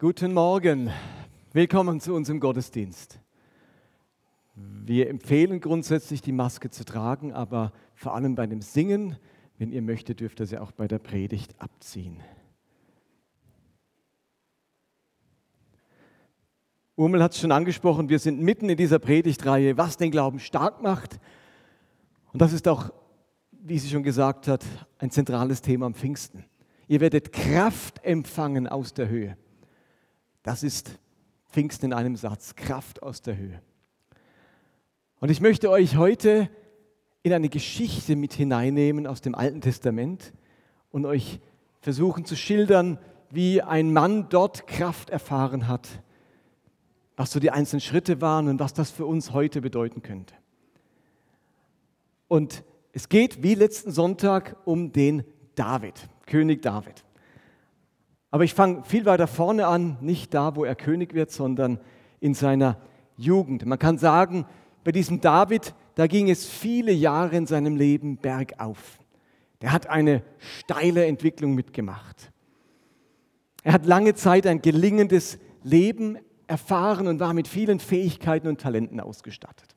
Guten Morgen, willkommen zu unserem Gottesdienst. Wir empfehlen grundsätzlich die Maske zu tragen, aber vor allem bei dem Singen, wenn ihr möchtet, dürft ihr sie auch bei der Predigt abziehen. Urmel hat es schon angesprochen, wir sind mitten in dieser Predigtreihe, was den Glauben stark macht. Und das ist auch, wie sie schon gesagt hat, ein zentrales Thema am Pfingsten. Ihr werdet Kraft empfangen aus der Höhe. Das ist Pfingsten in einem Satz, Kraft aus der Höhe. Und ich möchte euch heute in eine Geschichte mit hineinnehmen aus dem Alten Testament und euch versuchen zu schildern, wie ein Mann dort Kraft erfahren hat, was so die einzelnen Schritte waren und was das für uns heute bedeuten könnte. Und es geht wie letzten Sonntag um den David, König David. Aber ich fange viel weiter vorne an, nicht da, wo er König wird, sondern in seiner Jugend. Man kann sagen, bei diesem David, da ging es viele Jahre in seinem Leben bergauf. Der hat eine steile Entwicklung mitgemacht. Er hat lange Zeit ein gelingendes Leben erfahren und war mit vielen Fähigkeiten und Talenten ausgestattet.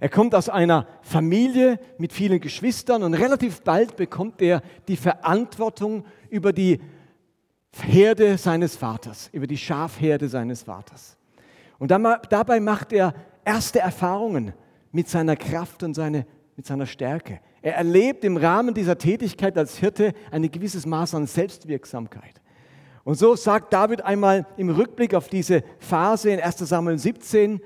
Er kommt aus einer Familie mit vielen Geschwistern und relativ bald bekommt er die Verantwortung über die Herde seines Vaters, über die Schafherde seines Vaters. Und dabei macht er erste Erfahrungen mit seiner Kraft und seine, mit seiner Stärke. Er erlebt im Rahmen dieser Tätigkeit als Hirte ein gewisses Maß an Selbstwirksamkeit. Und so sagt David einmal im Rückblick auf diese Phase in 1 Samuel 17,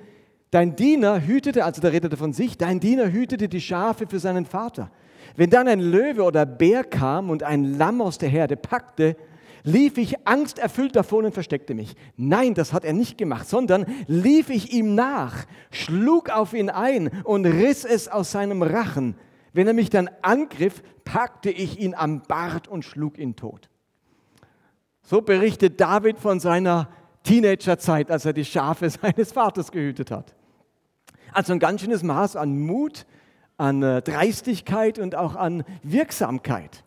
dein Diener hütete, also da redet er von sich, dein Diener hütete die Schafe für seinen Vater. Wenn dann ein Löwe oder Bär kam und ein Lamm aus der Herde packte, lief ich angsterfüllt davon und versteckte mich. Nein, das hat er nicht gemacht, sondern lief ich ihm nach, schlug auf ihn ein und riss es aus seinem Rachen. Wenn er mich dann angriff, packte ich ihn am Bart und schlug ihn tot. So berichtet David von seiner Teenagerzeit, als er die Schafe seines Vaters gehütet hat. Also ein ganz schönes Maß an Mut, an äh, Dreistigkeit und auch an Wirksamkeit.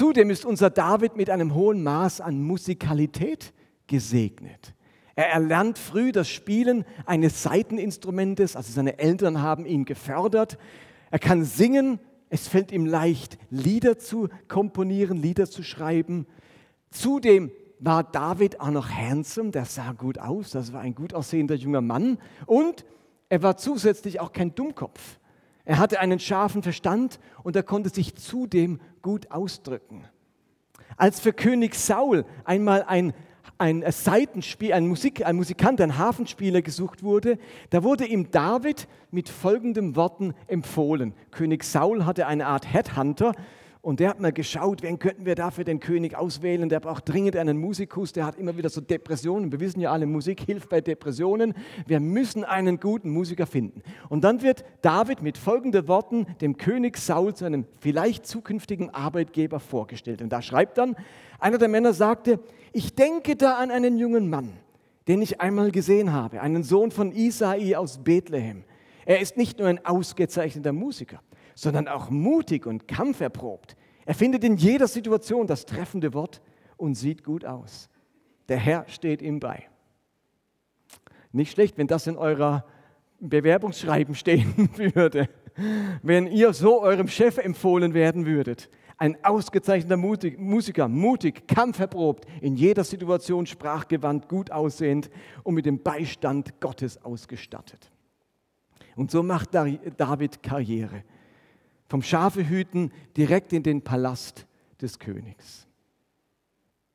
Zudem ist unser David mit einem hohen Maß an Musikalität gesegnet. Er erlernt früh das Spielen eines Saiteninstrumentes, also seine Eltern haben ihn gefördert. Er kann singen, es fällt ihm leicht, Lieder zu komponieren, Lieder zu schreiben. Zudem war David auch noch handsome, der sah gut aus, das war ein gut aussehender junger Mann und er war zusätzlich auch kein Dummkopf. Er hatte einen scharfen Verstand und er konnte sich zudem gut ausdrücken. Als für König Saul einmal ein, ein Seitenspiel, ein, Musik, ein Musikant, ein Hafenspieler gesucht wurde, da wurde ihm David mit folgenden Worten empfohlen. König Saul hatte eine Art Headhunter und der hat mal geschaut, wen könnten wir dafür den König auswählen. Der braucht dringend einen Musikus, der hat immer wieder so Depressionen. Wir wissen ja alle, Musik hilft bei Depressionen. Wir müssen einen guten Musiker finden. Und dann wird David mit folgenden Worten dem König Saul, seinem vielleicht zukünftigen Arbeitgeber, vorgestellt. Und da schreibt dann, einer der Männer sagte, ich denke da an einen jungen Mann, den ich einmal gesehen habe, einen Sohn von Isai aus Bethlehem. Er ist nicht nur ein ausgezeichneter Musiker sondern auch mutig und kampferprobt. Er findet in jeder Situation das treffende Wort und sieht gut aus. Der Herr steht ihm bei. Nicht schlecht, wenn das in eurer Bewerbungsschreiben stehen würde. Wenn ihr so eurem Chef empfohlen werden würdet. Ein ausgezeichneter Musiker, mutig, kampferprobt, in jeder Situation sprachgewandt, gut aussehend und mit dem Beistand Gottes ausgestattet. Und so macht David Karriere vom Schafehüten direkt in den Palast des Königs.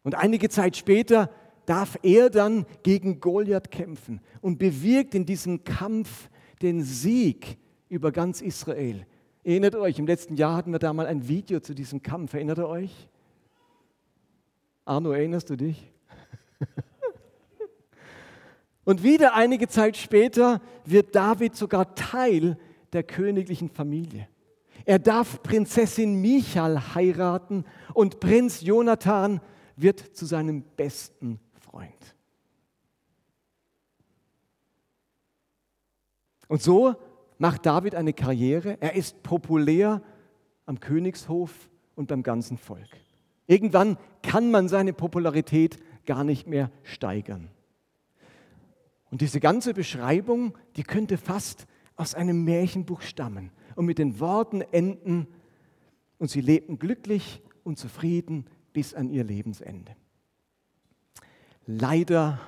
Und einige Zeit später darf er dann gegen Goliath kämpfen und bewirkt in diesem Kampf den Sieg über ganz Israel. Erinnert euch, im letzten Jahr hatten wir da mal ein Video zu diesem Kampf. Erinnert ihr euch? Arno, erinnerst du dich? Und wieder einige Zeit später wird David sogar Teil der königlichen Familie. Er darf Prinzessin Michal heiraten und Prinz Jonathan wird zu seinem besten Freund. Und so macht David eine Karriere. Er ist populär am Königshof und beim ganzen Volk. Irgendwann kann man seine Popularität gar nicht mehr steigern. Und diese ganze Beschreibung, die könnte fast aus einem Märchenbuch stammen und mit den Worten enden, und sie lebten glücklich und zufrieden bis an ihr Lebensende. Leider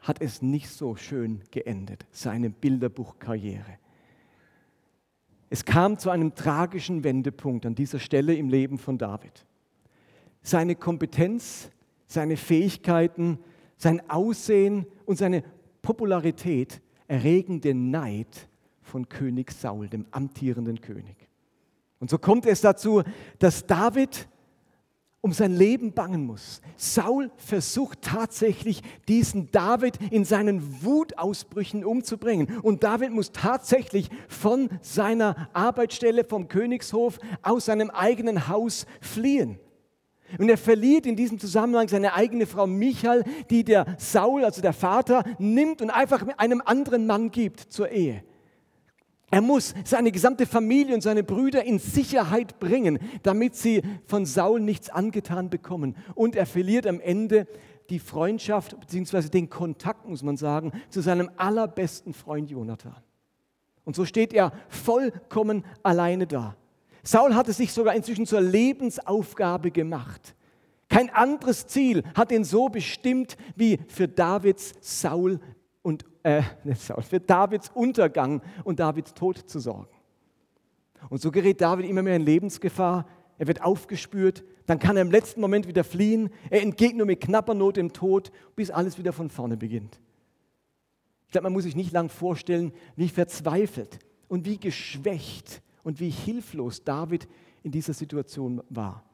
hat es nicht so schön geendet, seine Bilderbuchkarriere. Es kam zu einem tragischen Wendepunkt an dieser Stelle im Leben von David. Seine Kompetenz, seine Fähigkeiten, sein Aussehen und seine Popularität erregen den Neid von König Saul, dem amtierenden König. Und so kommt es dazu, dass David um sein Leben bangen muss. Saul versucht tatsächlich, diesen David in seinen Wutausbrüchen umzubringen. Und David muss tatsächlich von seiner Arbeitsstelle, vom Königshof, aus seinem eigenen Haus fliehen. Und er verliert in diesem Zusammenhang seine eigene Frau Michal, die der Saul, also der Vater, nimmt und einfach einem anderen Mann gibt zur Ehe. Er muss seine gesamte Familie und seine Brüder in Sicherheit bringen, damit sie von Saul nichts angetan bekommen. Und er verliert am Ende die Freundschaft bzw. den Kontakt, muss man sagen, zu seinem allerbesten Freund Jonathan. Und so steht er vollkommen alleine da. Saul hat es sich sogar inzwischen zur Lebensaufgabe gemacht. Kein anderes Ziel hat ihn so bestimmt, wie für Davids Saul und äh, für Davids Untergang und Davids Tod zu sorgen. Und so gerät David immer mehr in Lebensgefahr. Er wird aufgespürt, dann kann er im letzten Moment wieder fliehen. Er entgeht nur mit knapper Not dem Tod, bis alles wieder von vorne beginnt. Ich glaube, man muss sich nicht lang vorstellen, wie verzweifelt und wie geschwächt und wie hilflos David in dieser Situation war.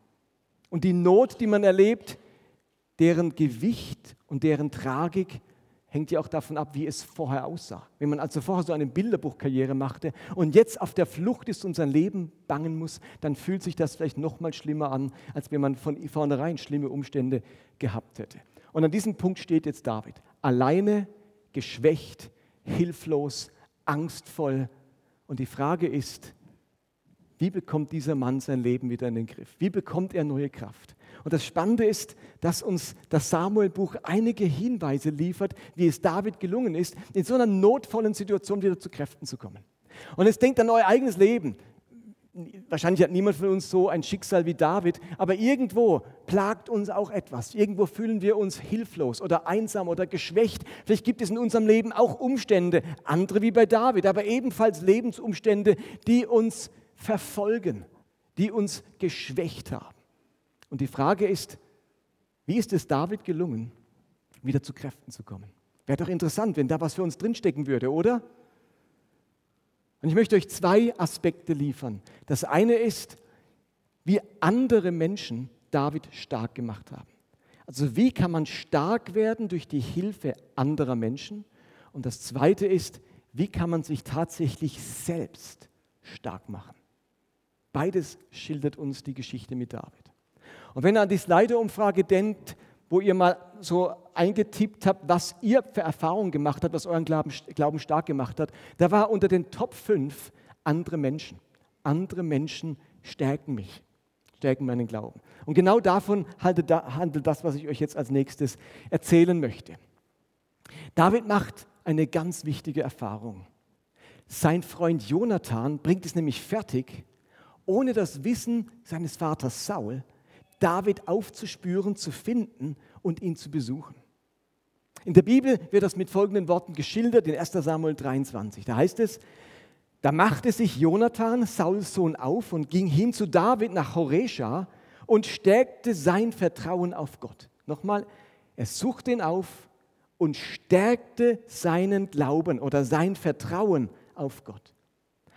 Und die Not, die man erlebt, deren Gewicht und deren Tragik hängt ja auch davon ab, wie es vorher aussah. Wenn man also vorher so eine Bilderbuchkarriere machte und jetzt auf der Flucht ist und sein Leben bangen muss, dann fühlt sich das vielleicht noch mal schlimmer an, als wenn man von vornherein schlimme Umstände gehabt hätte. Und an diesem Punkt steht jetzt David. Alleine, geschwächt, hilflos, angstvoll. Und die Frage ist, wie bekommt dieser Mann sein Leben wieder in den Griff? Wie bekommt er neue Kraft? Und das Spannende ist, dass uns das Samuel-Buch einige Hinweise liefert, wie es David gelungen ist, in so einer notvollen Situation wieder zu Kräften zu kommen. Und jetzt denkt an euer eigenes Leben. Wahrscheinlich hat niemand von uns so ein Schicksal wie David, aber irgendwo plagt uns auch etwas. Irgendwo fühlen wir uns hilflos oder einsam oder geschwächt. Vielleicht gibt es in unserem Leben auch Umstände, andere wie bei David, aber ebenfalls Lebensumstände, die uns verfolgen, die uns geschwächt haben. Und die Frage ist, wie ist es David gelungen, wieder zu Kräften zu kommen? Wäre doch interessant, wenn da was für uns drinstecken würde, oder? Und ich möchte euch zwei Aspekte liefern. Das eine ist, wie andere Menschen David stark gemacht haben. Also wie kann man stark werden durch die Hilfe anderer Menschen? Und das zweite ist, wie kann man sich tatsächlich selbst stark machen? Beides schildert uns die Geschichte mit David. Und wenn ihr an die Slido-Umfrage denkt, wo ihr mal so eingetippt habt, was ihr für Erfahrungen gemacht habt, was euren Glauben, Glauben stark gemacht hat, da war unter den Top 5 andere Menschen. Andere Menschen stärken mich, stärken meinen Glauben. Und genau davon handelt das, was ich euch jetzt als nächstes erzählen möchte. David macht eine ganz wichtige Erfahrung. Sein Freund Jonathan bringt es nämlich fertig, ohne das Wissen seines Vaters Saul, David aufzuspüren, zu finden und ihn zu besuchen. In der Bibel wird das mit folgenden Worten geschildert in 1 Samuel 23. Da heißt es, da machte sich Jonathan, Sauls Sohn, auf und ging hin zu David nach Horesha und stärkte sein Vertrauen auf Gott. Nochmal, er suchte ihn auf und stärkte seinen Glauben oder sein Vertrauen auf Gott.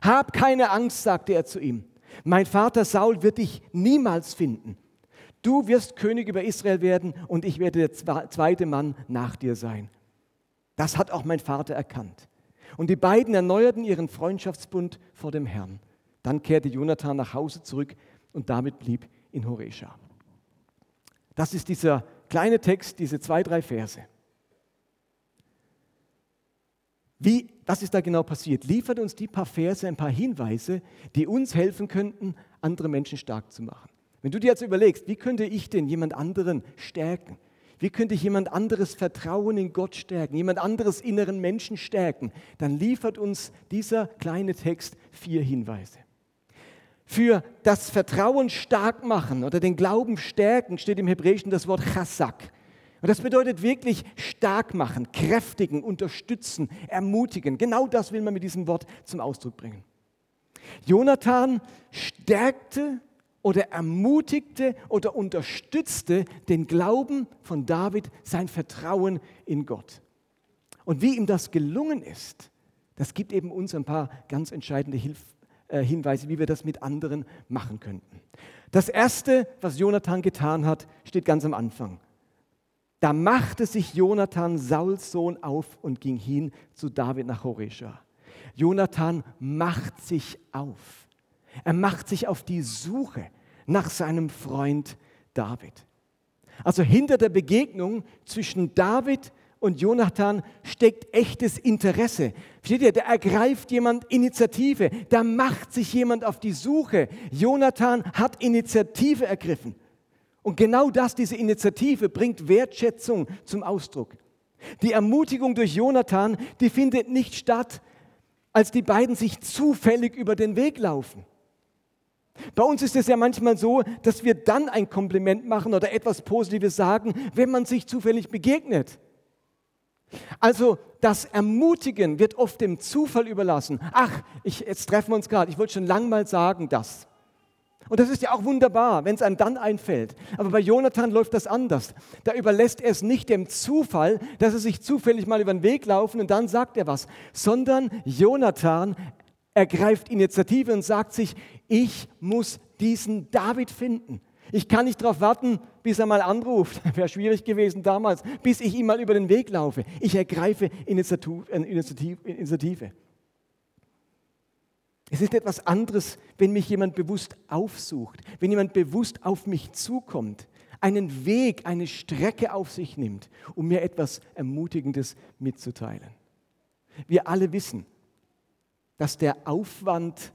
Hab keine Angst, sagte er zu ihm. Mein Vater Saul wird dich niemals finden. Du wirst König über Israel werden und ich werde der zweite Mann nach dir sein. Das hat auch mein Vater erkannt. Und die beiden erneuerten ihren Freundschaftsbund vor dem Herrn. Dann kehrte Jonathan nach Hause zurück und damit blieb in Horesha. Das ist dieser kleine Text, diese zwei, drei Verse. Wie, was ist da genau passiert? Liefert uns die paar Verse ein paar Hinweise, die uns helfen könnten, andere Menschen stark zu machen. Wenn du dir jetzt überlegst, wie könnte ich denn jemand anderen stärken? Wie könnte ich jemand anderes Vertrauen in Gott stärken, jemand anderes inneren Menschen stärken? Dann liefert uns dieser kleine Text vier Hinweise. Für das Vertrauen stark machen oder den Glauben stärken steht im Hebräischen das Wort Chazak. Und das bedeutet wirklich stark machen, kräftigen, unterstützen, ermutigen. Genau das will man mit diesem Wort zum Ausdruck bringen. Jonathan stärkte oder ermutigte oder unterstützte den Glauben von David, sein Vertrauen in Gott. Und wie ihm das gelungen ist, das gibt eben uns ein paar ganz entscheidende Hilf äh, Hinweise, wie wir das mit anderen machen könnten. Das Erste, was Jonathan getan hat, steht ganz am Anfang. Da machte sich Jonathan, Sauls Sohn, auf und ging hin zu David nach Horesha. Jonathan macht sich auf. Er macht sich auf die Suche nach seinem Freund David. Also hinter der Begegnung zwischen David und Jonathan steckt echtes Interesse. Versteht ihr, da ergreift jemand Initiative, da macht sich jemand auf die Suche. Jonathan hat Initiative ergriffen. Und genau das, diese Initiative, bringt Wertschätzung zum Ausdruck. Die Ermutigung durch Jonathan, die findet nicht statt, als die beiden sich zufällig über den Weg laufen. Bei uns ist es ja manchmal so, dass wir dann ein Kompliment machen oder etwas Positives sagen, wenn man sich zufällig begegnet. Also das Ermutigen wird oft dem Zufall überlassen. Ach, ich, jetzt treffen wir uns gerade, ich wollte schon lange mal sagen das. Und das ist ja auch wunderbar, wenn es einem dann einfällt. Aber bei Jonathan läuft das anders. Da überlässt er es nicht dem Zufall, dass er sich zufällig mal über den Weg laufen und dann sagt er was, sondern Jonathan ergreift Initiative und sagt sich, ich muss diesen David finden. Ich kann nicht darauf warten, bis er mal anruft. Wäre schwierig gewesen damals, bis ich ihm mal über den Weg laufe. Ich ergreife Initiative. Es ist etwas anderes, wenn mich jemand bewusst aufsucht, wenn jemand bewusst auf mich zukommt, einen Weg, eine Strecke auf sich nimmt, um mir etwas Ermutigendes mitzuteilen. Wir alle wissen, dass der Aufwand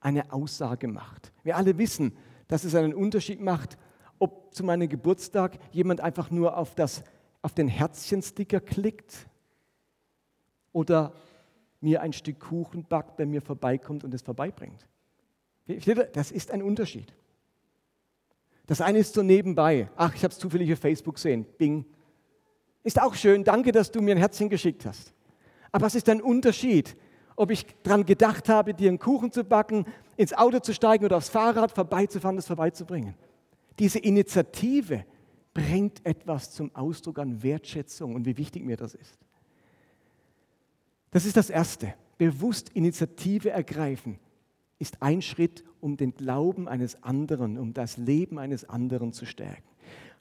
eine Aussage macht. Wir alle wissen, dass es einen Unterschied macht, ob zu meinem Geburtstag jemand einfach nur auf, das, auf den Herzchensticker klickt oder mir ein Stück Kuchen backt, bei mir vorbeikommt und es vorbeibringt. Das ist ein Unterschied. Das eine ist so nebenbei. Ach, ich habe es zufällig auf Facebook gesehen. Bing. Ist auch schön. Danke, dass du mir ein Herzchen geschickt hast. Aber was ist ein Unterschied, ob ich daran gedacht habe, dir einen Kuchen zu backen, ins Auto zu steigen oder aufs Fahrrad vorbeizufahren, das vorbeizubringen. Diese Initiative bringt etwas zum Ausdruck an Wertschätzung und wie wichtig mir das ist. Das ist das Erste. Bewusst Initiative ergreifen ist ein Schritt, um den Glauben eines anderen, um das Leben eines anderen zu stärken.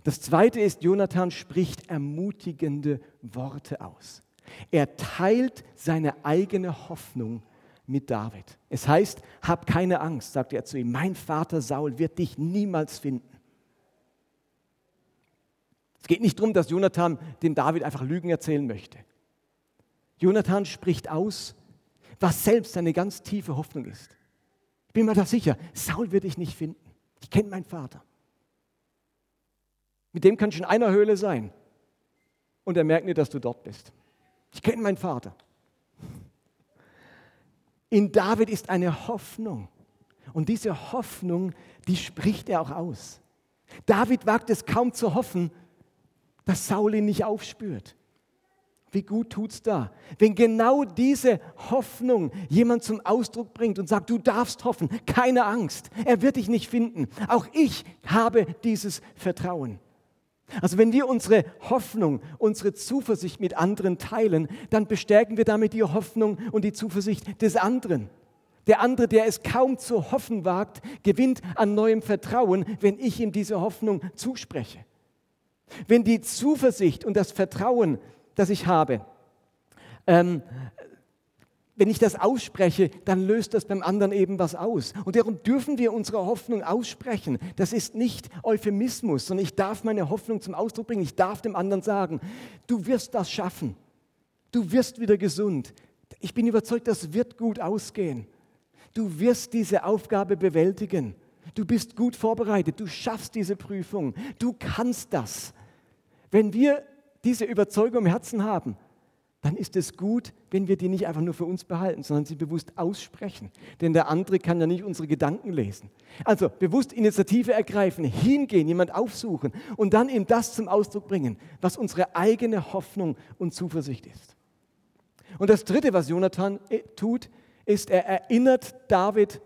Das Zweite ist, Jonathan spricht ermutigende Worte aus. Er teilt seine eigene Hoffnung mit David. Es heißt, hab keine Angst, sagt er zu ihm, mein Vater Saul wird dich niemals finden. Es geht nicht darum, dass Jonathan dem David einfach Lügen erzählen möchte. Jonathan spricht aus, was selbst seine ganz tiefe Hoffnung ist. Ich bin mir da sicher, Saul wird dich nicht finden. Ich kenne meinen Vater. Mit dem kann ich in einer Höhle sein. Und er merkt nicht, dass du dort bist. Ich kenne meinen Vater. In David ist eine Hoffnung. Und diese Hoffnung, die spricht er auch aus. David wagt es kaum zu hoffen, dass Saul ihn nicht aufspürt. Wie gut tut es da, wenn genau diese Hoffnung jemand zum Ausdruck bringt und sagt, du darfst hoffen, keine Angst, er wird dich nicht finden. Auch ich habe dieses Vertrauen. Also wenn wir unsere Hoffnung, unsere Zuversicht mit anderen teilen, dann bestärken wir damit die Hoffnung und die Zuversicht des anderen. Der andere, der es kaum zu hoffen wagt, gewinnt an neuem Vertrauen, wenn ich ihm diese Hoffnung zuspreche. Wenn die Zuversicht und das Vertrauen, das ich habe, ähm, wenn ich das ausspreche, dann löst das beim anderen eben was aus. Und darum dürfen wir unsere Hoffnung aussprechen. Das ist nicht Euphemismus, sondern ich darf meine Hoffnung zum Ausdruck bringen. Ich darf dem anderen sagen, du wirst das schaffen. Du wirst wieder gesund. Ich bin überzeugt, das wird gut ausgehen. Du wirst diese Aufgabe bewältigen. Du bist gut vorbereitet. Du schaffst diese Prüfung. Du kannst das. Wenn wir diese Überzeugung im Herzen haben, dann ist es gut, wenn wir die nicht einfach nur für uns behalten, sondern sie bewusst aussprechen. Denn der andere kann ja nicht unsere Gedanken lesen. Also bewusst Initiative ergreifen, hingehen, jemand aufsuchen und dann ihm das zum Ausdruck bringen, was unsere eigene Hoffnung und Zuversicht ist. Und das Dritte, was Jonathan äh, tut, ist, er erinnert David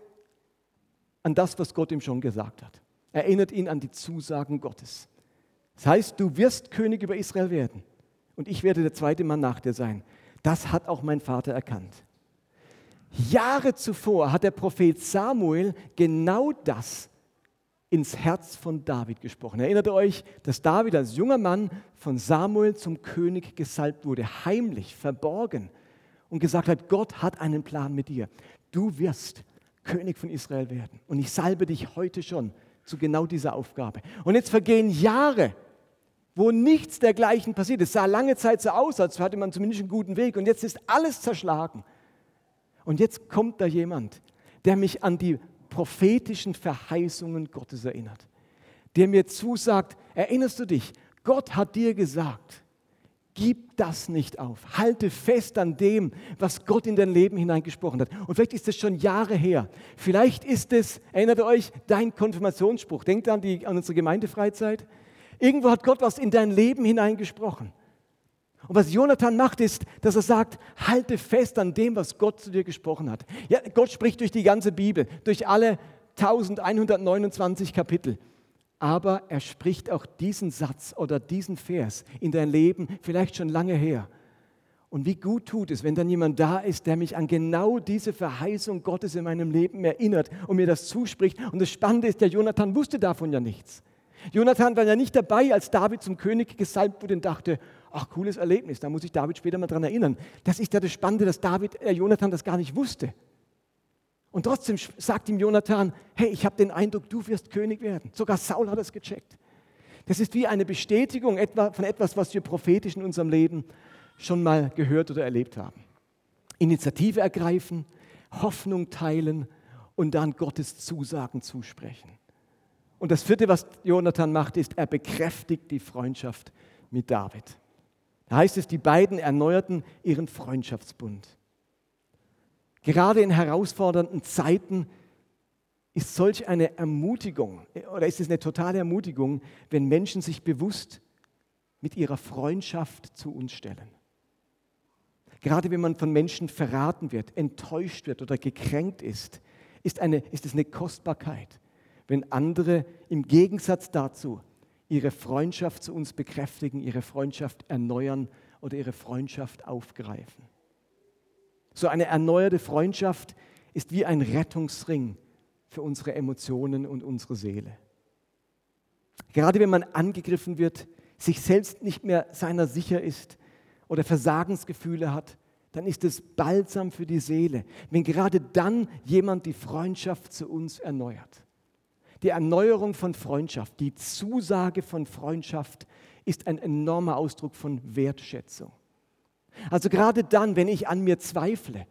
an das, was Gott ihm schon gesagt hat. Er erinnert ihn an die Zusagen Gottes. Das heißt, du wirst König über Israel werden und ich werde der zweite Mann nach dir sein. Das hat auch mein Vater erkannt. Jahre zuvor hat der Prophet Samuel genau das ins Herz von David gesprochen. Erinnert ihr euch, dass David als junger Mann von Samuel zum König gesalbt wurde, heimlich, verborgen und gesagt hat, Gott hat einen Plan mit dir. Du wirst König von Israel werden. Und ich salbe dich heute schon zu genau dieser Aufgabe. Und jetzt vergehen Jahre wo nichts dergleichen passiert. Es sah lange Zeit so aus, als hatte man zumindest einen guten Weg und jetzt ist alles zerschlagen. Und jetzt kommt da jemand, der mich an die prophetischen Verheißungen Gottes erinnert, der mir zusagt, erinnerst du dich, Gott hat dir gesagt, gib das nicht auf, halte fest an dem, was Gott in dein Leben hineingesprochen hat. Und vielleicht ist es schon Jahre her, vielleicht ist es, erinnert ihr euch, dein Konfirmationsspruch, denkt an, die, an unsere Gemeindefreizeit, Irgendwo hat Gott was in dein Leben hineingesprochen. Und was Jonathan macht, ist, dass er sagt, halte fest an dem, was Gott zu dir gesprochen hat. Ja, Gott spricht durch die ganze Bibel, durch alle 1129 Kapitel. Aber er spricht auch diesen Satz oder diesen Vers in dein Leben vielleicht schon lange her. Und wie gut tut es, wenn dann jemand da ist, der mich an genau diese Verheißung Gottes in meinem Leben erinnert und mir das zuspricht. Und das Spannende ist, der Jonathan wusste davon ja nichts. Jonathan war ja nicht dabei, als David zum König gesalbt wurde und dachte, ach, cooles Erlebnis, da muss ich David später mal dran erinnern. Das ist ja das Spannende, dass David, äh, Jonathan das gar nicht wusste. Und trotzdem sagt ihm Jonathan, hey, ich habe den Eindruck, du wirst König werden. Sogar Saul hat es gecheckt. Das ist wie eine Bestätigung von etwas, was wir prophetisch in unserem Leben schon mal gehört oder erlebt haben. Initiative ergreifen, Hoffnung teilen und dann Gottes Zusagen zusprechen. Und das vierte, was Jonathan macht, ist, er bekräftigt die Freundschaft mit David. Da heißt es, die beiden erneuerten ihren Freundschaftsbund. Gerade in herausfordernden Zeiten ist solch eine Ermutigung oder ist es eine totale Ermutigung, wenn Menschen sich bewusst mit ihrer Freundschaft zu uns stellen. Gerade wenn man von Menschen verraten wird, enttäuscht wird oder gekränkt ist, ist, eine, ist es eine Kostbarkeit wenn andere im Gegensatz dazu ihre Freundschaft zu uns bekräftigen, ihre Freundschaft erneuern oder ihre Freundschaft aufgreifen. So eine erneuerte Freundschaft ist wie ein Rettungsring für unsere Emotionen und unsere Seele. Gerade wenn man angegriffen wird, sich selbst nicht mehr seiner sicher ist oder Versagensgefühle hat, dann ist es balsam für die Seele, wenn gerade dann jemand die Freundschaft zu uns erneuert. Die Erneuerung von Freundschaft, die Zusage von Freundschaft ist ein enormer Ausdruck von Wertschätzung. Also gerade dann, wenn ich an mir zweifle,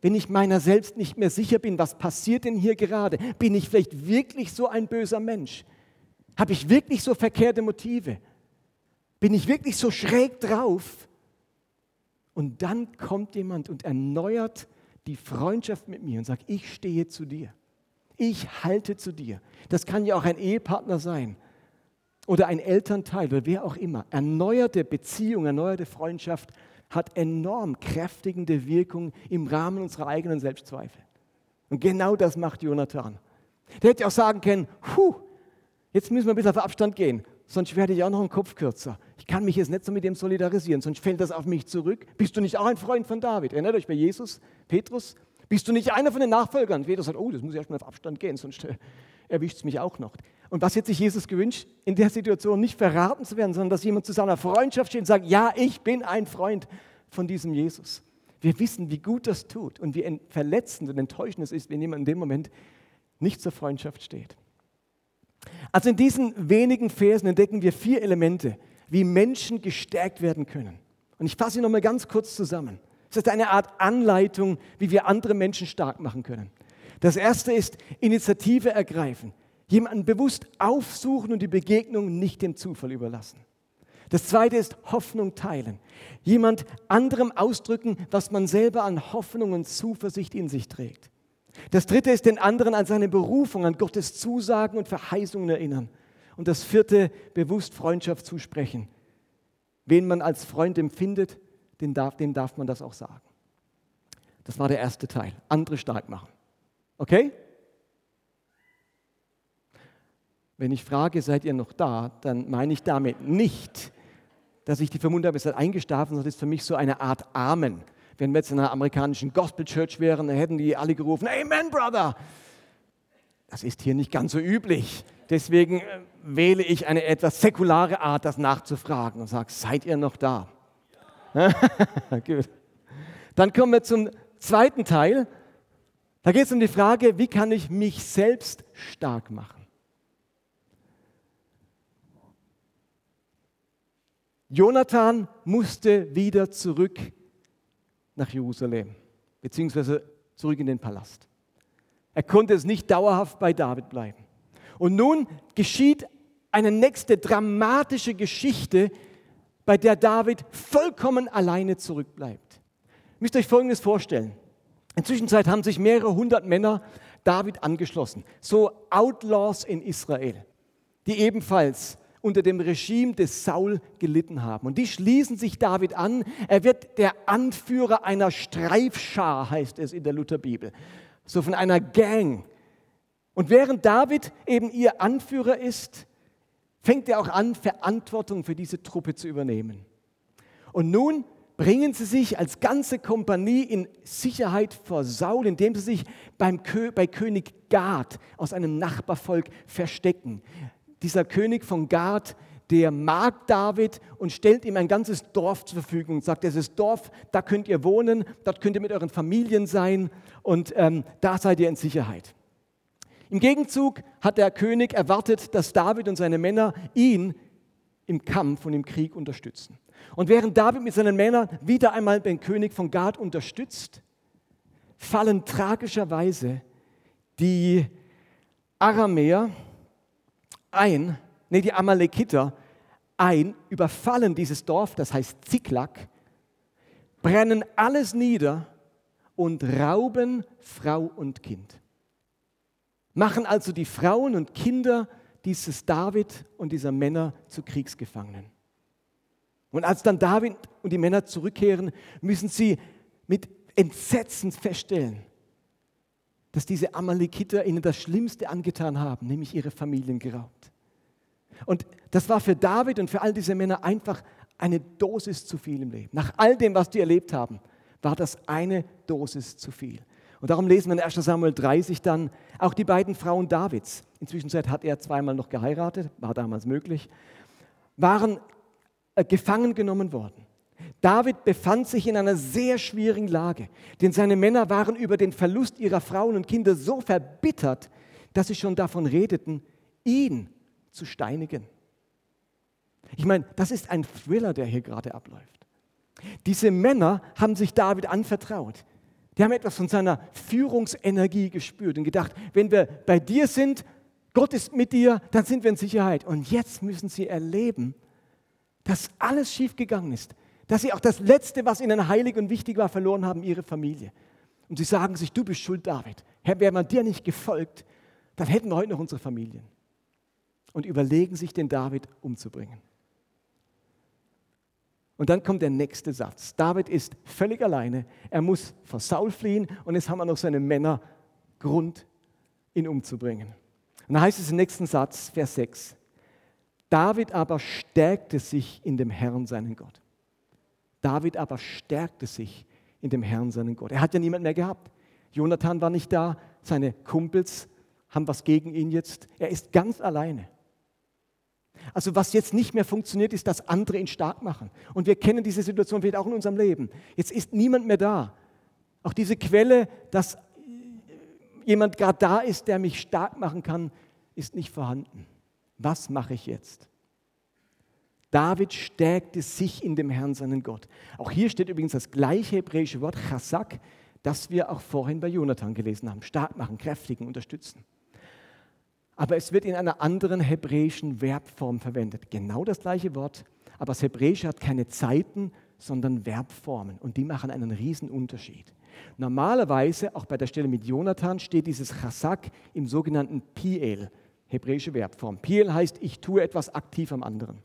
wenn ich meiner selbst nicht mehr sicher bin, was passiert denn hier gerade? Bin ich vielleicht wirklich so ein böser Mensch? Habe ich wirklich so verkehrte Motive? Bin ich wirklich so schräg drauf? Und dann kommt jemand und erneuert die Freundschaft mit mir und sagt, ich stehe zu dir. Ich halte zu dir. Das kann ja auch ein Ehepartner sein oder ein Elternteil oder wer auch immer. Erneuerte Beziehung, erneuerte Freundschaft hat enorm kräftigende Wirkung im Rahmen unserer eigenen Selbstzweifel. Und genau das macht Jonathan. Der hätte auch sagen können, puh, jetzt müssen wir ein bisschen auf Abstand gehen, sonst werde ich auch noch einen Kopf kürzer. Ich kann mich jetzt nicht so mit dem solidarisieren, sonst fällt das auf mich zurück. Bist du nicht auch ein Freund von David? Erinnert euch bei Jesus, Petrus? Bist du nicht einer von den Nachfolgern? Jeder sagt, oh, das muss ich erstmal auf Abstand gehen, sonst äh, erwischt es mich auch noch. Und was hätte sich Jesus gewünscht? In der Situation nicht verraten zu werden, sondern dass jemand zu seiner Freundschaft steht und sagt, ja, ich bin ein Freund von diesem Jesus. Wir wissen, wie gut das tut und wie verletzend und enttäuschend es ist, wenn jemand in dem Moment nicht zur Freundschaft steht. Also in diesen wenigen Versen entdecken wir vier Elemente, wie Menschen gestärkt werden können. Und ich fasse sie nochmal ganz kurz zusammen. Es ist eine Art Anleitung, wie wir andere Menschen stark machen können. Das erste ist Initiative ergreifen. Jemanden bewusst aufsuchen und die Begegnung nicht dem Zufall überlassen. Das zweite ist Hoffnung teilen. Jemand anderem ausdrücken, was man selber an Hoffnung und Zuversicht in sich trägt. Das dritte ist den anderen an seine Berufung, an Gottes Zusagen und Verheißungen erinnern. Und das vierte, bewusst Freundschaft zusprechen. Wen man als Freund empfindet, dem darf, dem darf man das auch sagen. Das war der erste Teil. Andere stark machen. Okay? Wenn ich frage, seid ihr noch da, dann meine ich damit nicht, dass ich die vermutet habe, ihr seid eingeschlafen, sondern das ist für mich so eine Art Amen. Wenn wir jetzt in einer amerikanischen Gospel Church wären, dann hätten die alle gerufen, Amen, Brother. Das ist hier nicht ganz so üblich. Deswegen äh, wähle ich eine etwas säkulare Art, das nachzufragen und sage, seid ihr noch da? Gut. Dann kommen wir zum zweiten Teil. Da geht es um die Frage, wie kann ich mich selbst stark machen? Jonathan musste wieder zurück nach Jerusalem, beziehungsweise zurück in den Palast. Er konnte es nicht dauerhaft bei David bleiben. Und nun geschieht eine nächste dramatische Geschichte, bei der David vollkommen alleine zurückbleibt. Ihr müsst euch Folgendes vorstellen. Inzwischen haben sich mehrere hundert Männer David angeschlossen, so Outlaws in Israel, die ebenfalls unter dem Regime des Saul gelitten haben. Und die schließen sich David an. Er wird der Anführer einer Streifschar, heißt es in der Lutherbibel. So von einer Gang. Und während David eben ihr Anführer ist, fängt er auch an, Verantwortung für diese Truppe zu übernehmen. Und nun bringen sie sich als ganze Kompanie in Sicherheit vor Saul, indem sie sich beim Kö bei König Gad aus einem Nachbarvolk verstecken dieser König von Gad, der mag David und stellt ihm ein ganzes Dorf zur Verfügung. Sagt, dieses Dorf, da könnt ihr wohnen, dort könnt ihr mit euren Familien sein und ähm, da seid ihr in Sicherheit. Im Gegenzug hat der König erwartet, dass David und seine Männer ihn im Kampf und im Krieg unterstützen. Und während David mit seinen Männern wieder einmal den König von Gad unterstützt, fallen tragischerweise die Aramäer, ein, nee, die Amalekiter ein, überfallen dieses Dorf, das heißt Ziklag, brennen alles nieder und rauben Frau und Kind. Machen also die Frauen und Kinder dieses David und dieser Männer zu Kriegsgefangenen. Und als dann David und die Männer zurückkehren, müssen sie mit Entsetzen feststellen, dass diese Amalekiter ihnen das Schlimmste angetan haben, nämlich ihre Familien geraubt. Und das war für David und für all diese Männer einfach eine Dosis zu viel im Leben. Nach all dem, was die erlebt haben, war das eine Dosis zu viel. Und darum lesen wir in 1 Samuel 30 dann auch die beiden Frauen Davids. Inzwischen hat er zweimal noch geheiratet, war damals möglich, waren äh, gefangen genommen worden. David befand sich in einer sehr schwierigen Lage, denn seine Männer waren über den Verlust ihrer Frauen und Kinder so verbittert, dass sie schon davon redeten, ihn zu steinigen. Ich meine, das ist ein Thriller, der hier gerade abläuft. Diese Männer haben sich David anvertraut. Die haben etwas von seiner Führungsenergie gespürt und gedacht, wenn wir bei dir sind, Gott ist mit dir, dann sind wir in Sicherheit. Und jetzt müssen sie erleben, dass alles schiefgegangen ist dass sie auch das Letzte, was ihnen heilig und wichtig war, verloren haben, ihre Familie. Und sie sagen sich, du bist schuld, David. Herr, wäre man dir nicht gefolgt, dann hätten wir heute noch unsere Familien. Und überlegen sich, den David umzubringen. Und dann kommt der nächste Satz. David ist völlig alleine. Er muss vor Saul fliehen und jetzt haben wir noch seine Männer Grund, ihn umzubringen. Und dann heißt es im nächsten Satz, Vers 6. David aber stärkte sich in dem Herrn, seinen Gott. David aber stärkte sich in dem Herrn, seinen Gott. Er hat ja niemand mehr gehabt. Jonathan war nicht da, seine Kumpels haben was gegen ihn jetzt. Er ist ganz alleine. Also was jetzt nicht mehr funktioniert, ist, dass andere ihn stark machen. Und wir kennen diese Situation vielleicht auch in unserem Leben. Jetzt ist niemand mehr da. Auch diese Quelle, dass jemand gerade da ist, der mich stark machen kann, ist nicht vorhanden. Was mache ich jetzt? David stärkte sich in dem Herrn, seinen Gott. Auch hier steht übrigens das gleiche hebräische Wort, chasak, das wir auch vorhin bei Jonathan gelesen haben. Stark machen, kräftigen, unterstützen. Aber es wird in einer anderen hebräischen Verbform verwendet. Genau das gleiche Wort, aber das Hebräische hat keine Zeiten, sondern Verbformen und die machen einen riesen Unterschied. Normalerweise, auch bei der Stelle mit Jonathan, steht dieses Chasak im sogenannten Piel, hebräische Verbform. Piel heißt, ich tue etwas aktiv am anderen.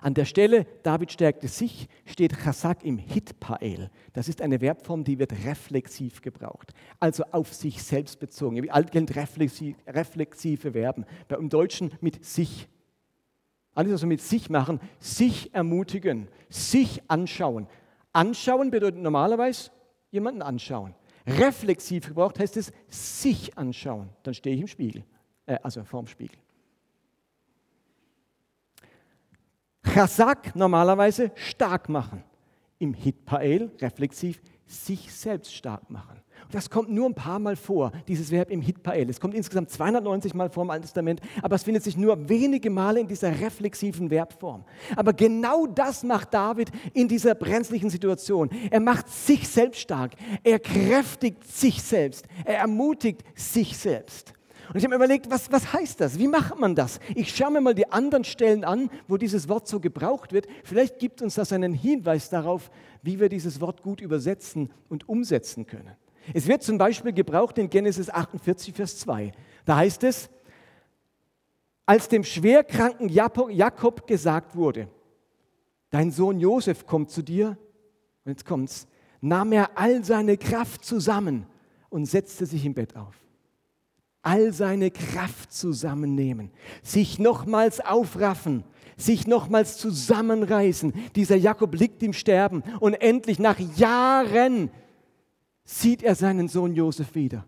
An der Stelle, David stärkte sich, steht Chasak im Hitpael. Das ist eine Verbform, die wird reflexiv gebraucht, also auf sich selbst bezogen. Wie alt reflexiv, reflexive Verben? Im Deutschen mit sich. Alles, was wir mit sich machen, sich ermutigen, sich anschauen. Anschauen bedeutet normalerweise jemanden anschauen. Reflexiv gebraucht heißt es sich anschauen. Dann stehe ich im Spiegel, äh, also vorm Spiegel. Chasak normalerweise stark machen. Im Hitpael, reflexiv, sich selbst stark machen. Und das kommt nur ein paar Mal vor, dieses Verb im Hitpael. Es kommt insgesamt 290 Mal vor im Alten Testament, aber es findet sich nur wenige Male in dieser reflexiven Verbform. Aber genau das macht David in dieser brenzlichen Situation. Er macht sich selbst stark. Er kräftigt sich selbst. Er ermutigt sich selbst. Und ich habe mir überlegt, was, was heißt das? Wie macht man das? Ich schaue mir mal die anderen Stellen an, wo dieses Wort so gebraucht wird. Vielleicht gibt uns das einen Hinweis darauf, wie wir dieses Wort gut übersetzen und umsetzen können. Es wird zum Beispiel gebraucht in Genesis 48, Vers 2. Da heißt es, als dem schwerkranken Jakob gesagt wurde, dein Sohn Josef kommt zu dir, und jetzt kommt's, nahm er all seine Kraft zusammen und setzte sich im Bett auf all seine Kraft zusammennehmen, sich nochmals aufraffen, sich nochmals zusammenreißen. Dieser Jakob liegt im Sterben und endlich nach Jahren sieht er seinen Sohn Josef wieder.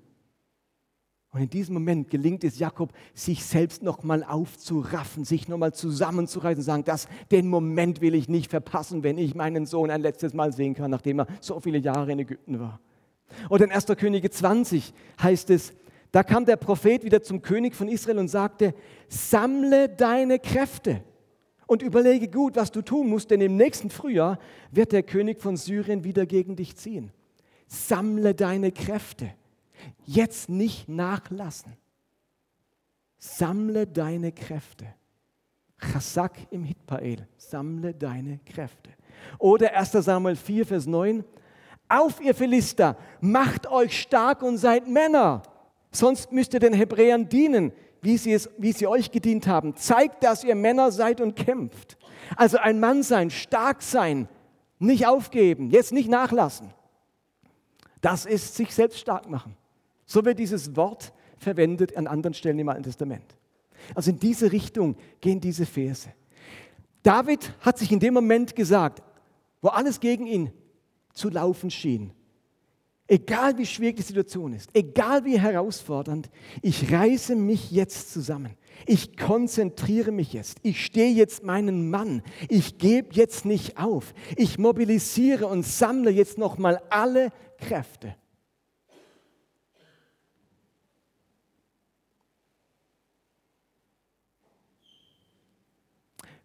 Und in diesem Moment gelingt es Jakob, sich selbst nochmal aufzuraffen, sich nochmal zusammenzureißen und sagen, das, den Moment will ich nicht verpassen, wenn ich meinen Sohn ein letztes Mal sehen kann, nachdem er so viele Jahre in Ägypten war. Oder in 1. Könige 20 heißt es, da kam der Prophet wieder zum König von Israel und sagte, sammle deine Kräfte und überlege gut, was du tun musst, denn im nächsten Frühjahr wird der König von Syrien wieder gegen dich ziehen. Sammle deine Kräfte. Jetzt nicht nachlassen. Sammle deine Kräfte. Chasak im Hitpael. Sammle deine Kräfte. Oder 1 Samuel 4, Vers 9. Auf, ihr Philister, macht euch stark und seid Männer. Sonst müsst ihr den Hebräern dienen, wie sie, es, wie sie euch gedient haben. Zeigt, dass ihr Männer seid und kämpft. Also ein Mann sein, stark sein, nicht aufgeben, jetzt nicht nachlassen. Das ist sich selbst stark machen. So wird dieses Wort verwendet an anderen Stellen im Alten Testament. Also in diese Richtung gehen diese Verse. David hat sich in dem Moment gesagt, wo alles gegen ihn zu laufen schien, Egal wie schwierig die Situation ist, egal wie herausfordernd, ich reiße mich jetzt zusammen. Ich konzentriere mich jetzt. Ich stehe jetzt meinen Mann. Ich gebe jetzt nicht auf. Ich mobilisiere und sammle jetzt nochmal alle Kräfte.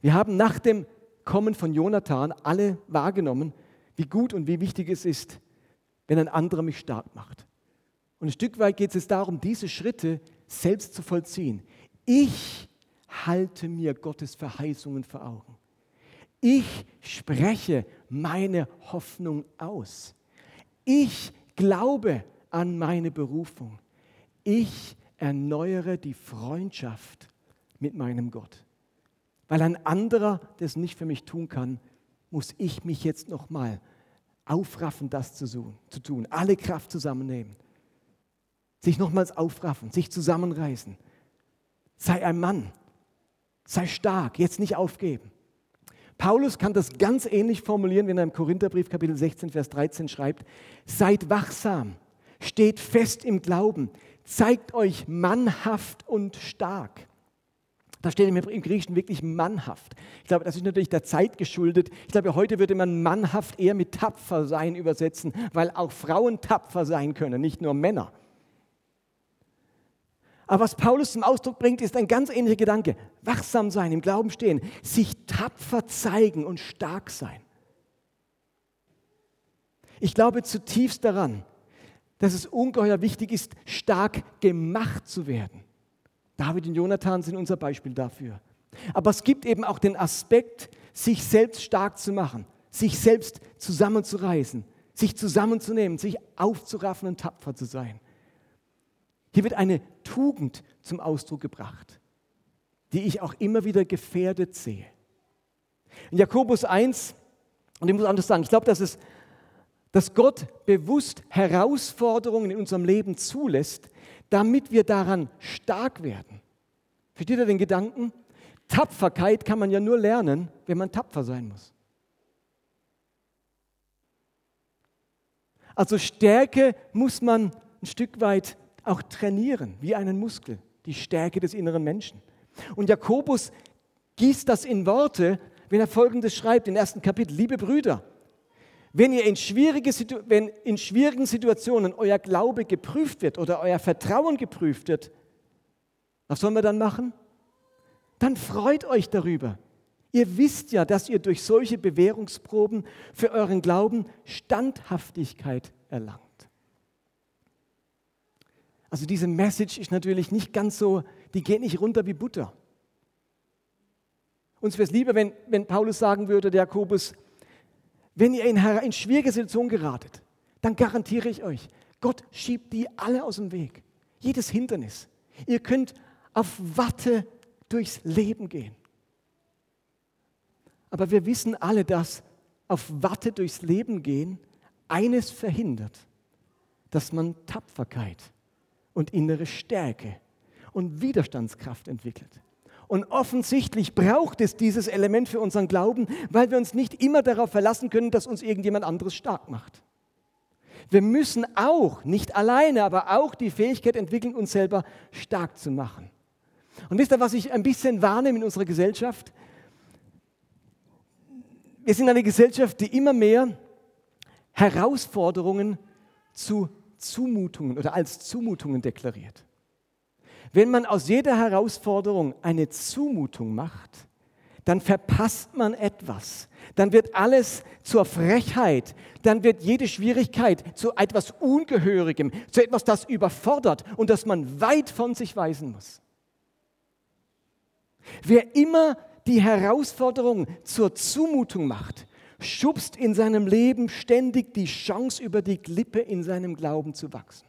Wir haben nach dem Kommen von Jonathan alle wahrgenommen, wie gut und wie wichtig es ist, wenn ein anderer mich stark macht. Und ein Stück weit geht es darum, diese Schritte selbst zu vollziehen. Ich halte mir Gottes Verheißungen vor Augen. Ich spreche meine Hoffnung aus. Ich glaube an meine Berufung. Ich erneuere die Freundschaft mit meinem Gott. Weil ein anderer das nicht für mich tun kann, muss ich mich jetzt nochmal aufraffen, das zu tun, alle Kraft zusammennehmen, sich nochmals aufraffen, sich zusammenreißen. Sei ein Mann, sei stark, jetzt nicht aufgeben. Paulus kann das ganz ähnlich formulieren, wenn er im Korintherbrief Kapitel 16, Vers 13 schreibt, seid wachsam, steht fest im Glauben, zeigt euch mannhaft und stark. Da steht im Griechischen wirklich mannhaft. Ich glaube, das ist natürlich der Zeit geschuldet. Ich glaube, heute würde man mannhaft eher mit tapfer sein übersetzen, weil auch Frauen tapfer sein können, nicht nur Männer. Aber was Paulus zum Ausdruck bringt, ist ein ganz ähnlicher Gedanke. Wachsam sein, im Glauben stehen, sich tapfer zeigen und stark sein. Ich glaube zutiefst daran, dass es ungeheuer wichtig ist, stark gemacht zu werden. David und Jonathan sind unser Beispiel dafür. Aber es gibt eben auch den Aspekt, sich selbst stark zu machen, sich selbst zusammenzureißen, sich zusammenzunehmen, sich aufzuraffen und tapfer zu sein. Hier wird eine Tugend zum Ausdruck gebracht, die ich auch immer wieder gefährdet sehe. In Jakobus 1, und ich muss anders sagen, ich glaube, dass, es, dass Gott bewusst Herausforderungen in unserem Leben zulässt, damit wir daran stark werden. Versteht ihr den Gedanken? Tapferkeit kann man ja nur lernen, wenn man tapfer sein muss. Also Stärke muss man ein Stück weit auch trainieren, wie einen Muskel, die Stärke des inneren Menschen. Und Jakobus gießt das in Worte, wenn er folgendes schreibt im ersten Kapitel: Liebe Brüder, wenn, ihr in, schwierige, wenn in schwierigen Situationen euer Glaube geprüft wird oder euer Vertrauen geprüft wird, was sollen wir dann machen? Dann freut euch darüber. Ihr wisst ja, dass ihr durch solche Bewährungsproben für euren Glauben Standhaftigkeit erlangt. Also diese Message ist natürlich nicht ganz so, die geht nicht runter wie Butter. Uns wäre es lieber, wenn, wenn Paulus sagen würde, der Jakobus, wenn ihr in, in schwierige Situationen geratet, dann garantiere ich euch, Gott schiebt die alle aus dem Weg. Jedes Hindernis. Ihr könnt auf Watte durchs Leben gehen. Aber wir wissen alle, dass auf Watte durchs Leben gehen eines verhindert, dass man Tapferkeit und innere Stärke und Widerstandskraft entwickelt. Und offensichtlich braucht es dieses Element für unseren Glauben, weil wir uns nicht immer darauf verlassen können, dass uns irgendjemand anderes stark macht. Wir müssen auch, nicht alleine, aber auch die Fähigkeit entwickeln, uns selber stark zu machen. Und wisst ihr, was ich ein bisschen wahrnehme in unserer Gesellschaft? Wir sind eine Gesellschaft, die immer mehr Herausforderungen zu Zumutungen oder als Zumutungen deklariert. Wenn man aus jeder Herausforderung eine Zumutung macht, dann verpasst man etwas. Dann wird alles zur Frechheit. Dann wird jede Schwierigkeit zu etwas Ungehörigem, zu etwas, das überfordert und das man weit von sich weisen muss. Wer immer die Herausforderung zur Zumutung macht, schubst in seinem Leben ständig die Chance über die Klippe in seinem Glauben zu wachsen.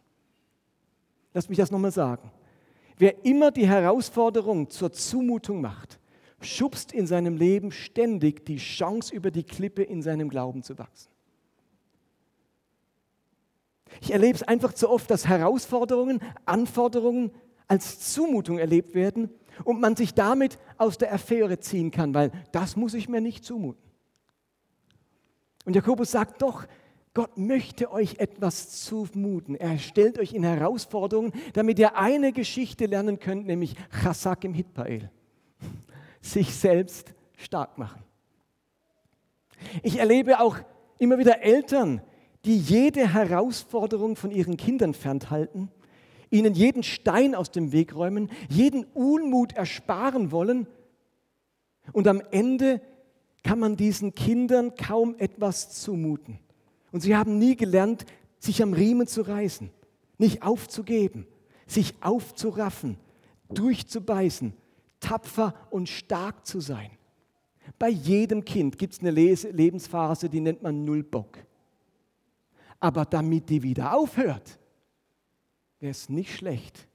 Lass mich das nochmal sagen. Wer immer die Herausforderung zur Zumutung macht, schubst in seinem Leben ständig die Chance über die Klippe in seinem Glauben zu wachsen. Ich erlebe es einfach zu oft, dass Herausforderungen, Anforderungen als Zumutung erlebt werden und man sich damit aus der Affäre ziehen kann, weil das muss ich mir nicht zumuten. Und Jakobus sagt doch, Gott möchte euch etwas zumuten. Er stellt euch in Herausforderungen, damit ihr eine Geschichte lernen könnt, nämlich Chazak im Hitpael. Sich selbst stark machen. Ich erlebe auch immer wieder Eltern, die jede Herausforderung von ihren Kindern fernhalten, ihnen jeden Stein aus dem Weg räumen, jeden Unmut ersparen wollen und am Ende kann man diesen Kindern kaum etwas zumuten. Und sie haben nie gelernt, sich am Riemen zu reißen, nicht aufzugeben, sich aufzuraffen, durchzubeißen, tapfer und stark zu sein. Bei jedem Kind gibt es eine Lebensphase, die nennt man Nullbock. Aber damit die wieder aufhört, wäre es nicht schlecht.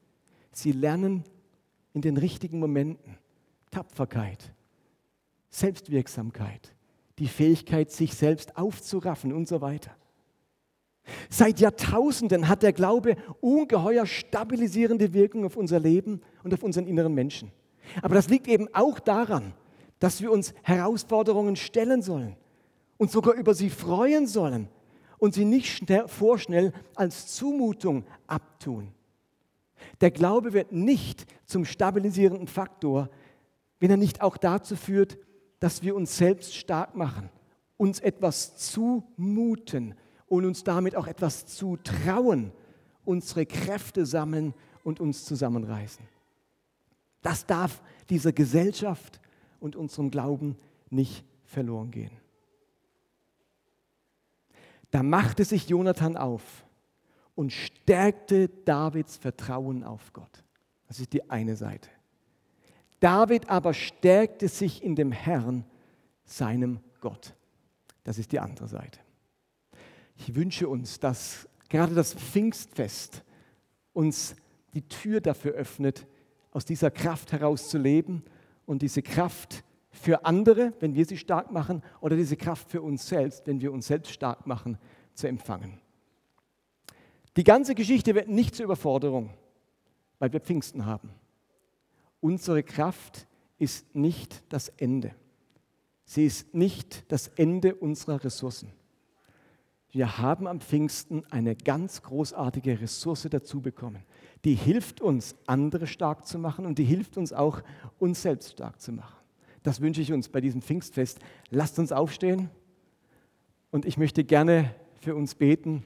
Sie lernen in den richtigen Momenten Tapferkeit, Selbstwirksamkeit, die Fähigkeit, sich selbst aufzuraffen und so weiter. Seit Jahrtausenden hat der Glaube ungeheuer stabilisierende Wirkung auf unser Leben und auf unseren inneren Menschen. Aber das liegt eben auch daran, dass wir uns Herausforderungen stellen sollen und sogar über sie freuen sollen und sie nicht schnell, vorschnell als Zumutung abtun. Der Glaube wird nicht zum stabilisierenden Faktor, wenn er nicht auch dazu führt, dass wir uns selbst stark machen, uns etwas zumuten und uns damit auch etwas zutrauen, unsere Kräfte sammeln und uns zusammenreißen. Das darf dieser Gesellschaft und unserem Glauben nicht verloren gehen. Da machte sich Jonathan auf und stärkte Davids Vertrauen auf Gott. Das ist die eine Seite. David aber stärkte sich in dem Herrn, seinem Gott. Das ist die andere Seite. Ich wünsche uns, dass gerade das Pfingstfest uns die Tür dafür öffnet, aus dieser Kraft heraus zu leben und diese Kraft für andere, wenn wir sie stark machen, oder diese Kraft für uns selbst, wenn wir uns selbst stark machen, zu empfangen. Die ganze Geschichte wird nicht zur Überforderung, weil wir Pfingsten haben. Unsere Kraft ist nicht das Ende. Sie ist nicht das Ende unserer Ressourcen. Wir haben am Pfingsten eine ganz großartige Ressource dazu bekommen. Die hilft uns, andere stark zu machen und die hilft uns auch, uns selbst stark zu machen. Das wünsche ich uns bei diesem Pfingstfest. Lasst uns aufstehen und ich möchte gerne für uns beten.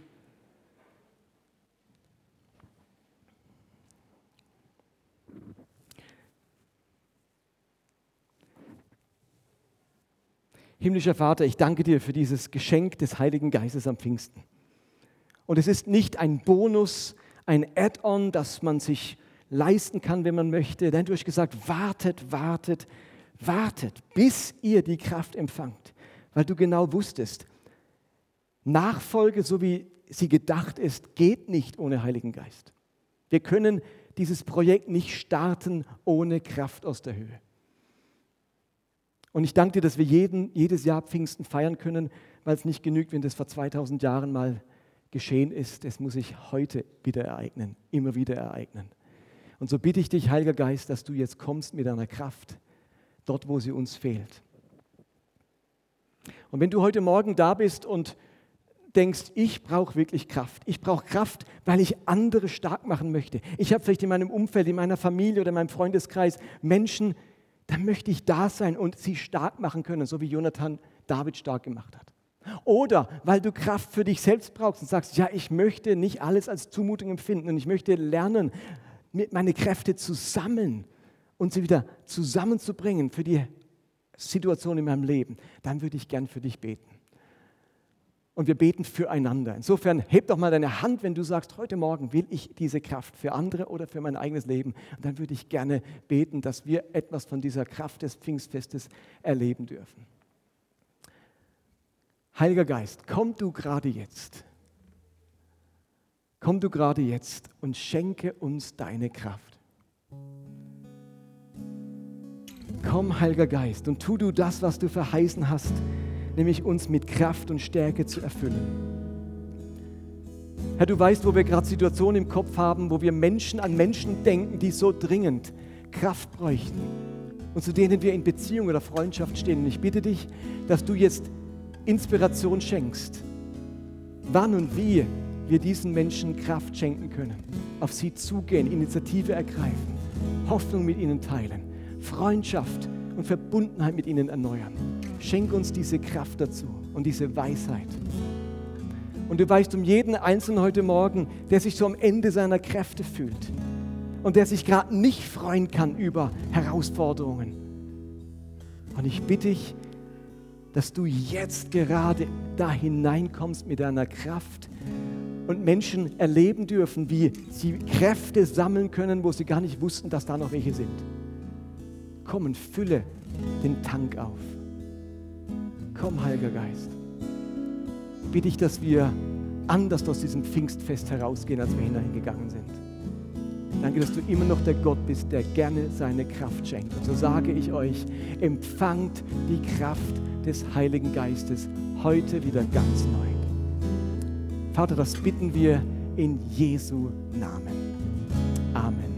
Himmlischer Vater, ich danke dir für dieses Geschenk des Heiligen Geistes am Pfingsten. Und es ist nicht ein Bonus, ein Add-on, das man sich leisten kann, wenn man möchte. Denn du hast gesagt, wartet, wartet, wartet, bis ihr die Kraft empfangt. Weil du genau wusstest, Nachfolge, so wie sie gedacht ist, geht nicht ohne Heiligen Geist. Wir können dieses Projekt nicht starten ohne Kraft aus der Höhe. Und ich danke dir, dass wir jeden, jedes Jahr Pfingsten feiern können, weil es nicht genügt, wenn das vor 2000 Jahren mal geschehen ist. Es muss sich heute wieder ereignen, immer wieder ereignen. Und so bitte ich dich, Heiliger Geist, dass du jetzt kommst mit deiner Kraft, dort, wo sie uns fehlt. Und wenn du heute Morgen da bist und denkst, ich brauche wirklich Kraft. Ich brauche Kraft, weil ich andere stark machen möchte. Ich habe vielleicht in meinem Umfeld, in meiner Familie oder in meinem Freundeskreis Menschen, dann möchte ich da sein und sie stark machen können, so wie Jonathan David stark gemacht hat. Oder weil du Kraft für dich selbst brauchst und sagst, ja, ich möchte nicht alles als Zumutung empfinden und ich möchte lernen, meine Kräfte zu sammeln und sie wieder zusammenzubringen für die Situation in meinem Leben, dann würde ich gern für dich beten und wir beten füreinander. Insofern heb doch mal deine Hand, wenn du sagst, heute Morgen will ich diese Kraft für andere oder für mein eigenes Leben. Und dann würde ich gerne beten, dass wir etwas von dieser Kraft des Pfingstfestes erleben dürfen. Heiliger Geist, komm du gerade jetzt. Komm du gerade jetzt und schenke uns deine Kraft. Komm, Heiliger Geist, und tu du das, was du verheißen hast nämlich uns mit Kraft und Stärke zu erfüllen. Herr, du weißt, wo wir gerade Situationen im Kopf haben, wo wir Menschen an Menschen denken, die so dringend Kraft bräuchten und zu denen wir in Beziehung oder Freundschaft stehen. Und ich bitte dich, dass du jetzt Inspiration schenkst, wann und wie wir diesen Menschen Kraft schenken können, auf sie zugehen, Initiative ergreifen, Hoffnung mit ihnen teilen, Freundschaft und Verbundenheit mit ihnen erneuern. Schenk uns diese Kraft dazu und diese Weisheit. Und du weißt um jeden Einzelnen heute Morgen, der sich so am Ende seiner Kräfte fühlt und der sich gerade nicht freuen kann über Herausforderungen. Und ich bitte dich, dass du jetzt gerade da hineinkommst mit deiner Kraft und Menschen erleben dürfen, wie sie Kräfte sammeln können, wo sie gar nicht wussten, dass da noch welche sind. Komm und fülle den Tank auf. Komm, Heiliger Geist. Bitte ich, dass wir anders aus diesem Pfingstfest herausgehen, als wir hineingegangen sind. Danke, dass du immer noch der Gott bist, der gerne seine Kraft schenkt. Und so sage ich euch, empfangt die Kraft des Heiligen Geistes heute wieder ganz neu. Vater, das bitten wir in Jesu Namen. Amen.